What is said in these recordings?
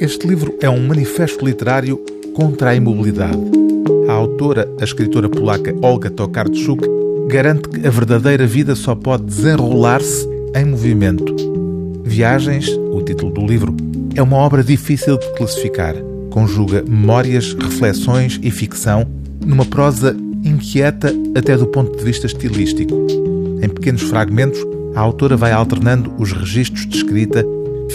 Este livro é um manifesto literário contra a imobilidade. A autora, a escritora polaca Olga Tokarczuk, garante que a verdadeira vida só pode desenrolar-se em movimento. Viagens, o título do livro, é uma obra difícil de classificar. Conjuga memórias, reflexões e ficção numa prosa inquieta até do ponto de vista estilístico. Em pequenos fragmentos, a autora vai alternando os registros de escrita,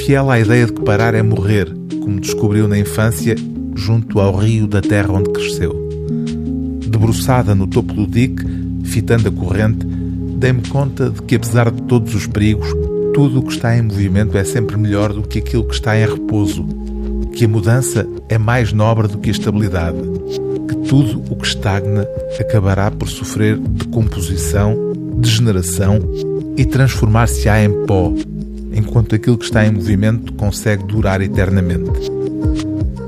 fiel à ideia de que parar é morrer, como descobriu na infância junto ao rio da terra onde cresceu. Debruçada no topo do dique, fitando a corrente, dei-me conta de que, apesar de todos os perigos, tudo o que está em movimento é sempre melhor do que aquilo que está em repouso, que a mudança é mais nobre do que a estabilidade, que tudo o que estagna acabará por sofrer decomposição, degeneração e transformar-se-á em pó, enquanto aquilo que está em movimento consegue durar eternamente.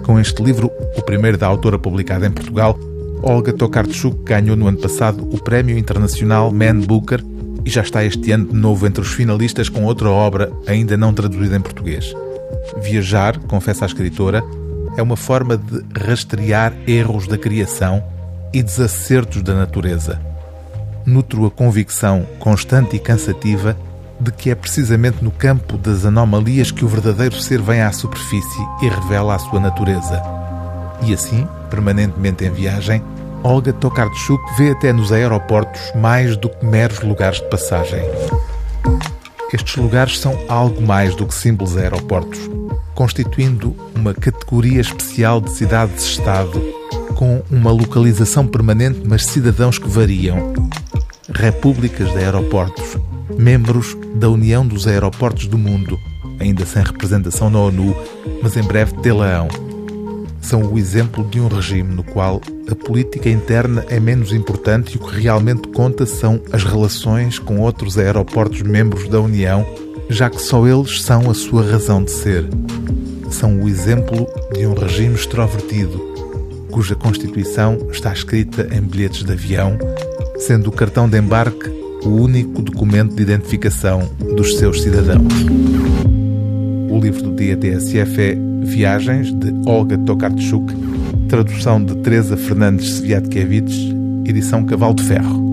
Com este livro, o primeiro da autora publicado em Portugal, Olga Tokarczuk ganhou no ano passado o Prémio Internacional Man Booker e já está este ano de novo entre os finalistas com outra obra ainda não traduzida em português. Viajar, confessa a escritora, é uma forma de rastrear erros da criação e desacertos da natureza. Nutro a convicção constante e cansativa de que é precisamente no campo das anomalias que o verdadeiro ser vem à superfície e revela a sua natureza. E assim, permanentemente em viagem, Olga Tokarczuk vê até nos aeroportos mais do que meros lugares de passagem. Estes lugares são algo mais do que simples aeroportos, constituindo uma categoria especial de cidades-estado, com uma localização permanente, mas cidadãos que variam. Repúblicas de aeroportos, membros da União dos Aeroportos do Mundo, ainda sem representação na ONU, mas em breve tê-la-ão. São o exemplo de um regime no qual a política interna é menos importante e o que realmente conta são as relações com outros aeroportos membros da União, já que só eles são a sua razão de ser. São o exemplo de um regime extrovertido, cuja Constituição está escrita em bilhetes de avião, sendo o cartão de embarque o único documento de identificação dos seus cidadãos. O livro do dia TSF é Viagens, de Olga Tokarczuk, tradução de Teresa Fernandes Sviatkiewicz, edição Cavalo de Ferro.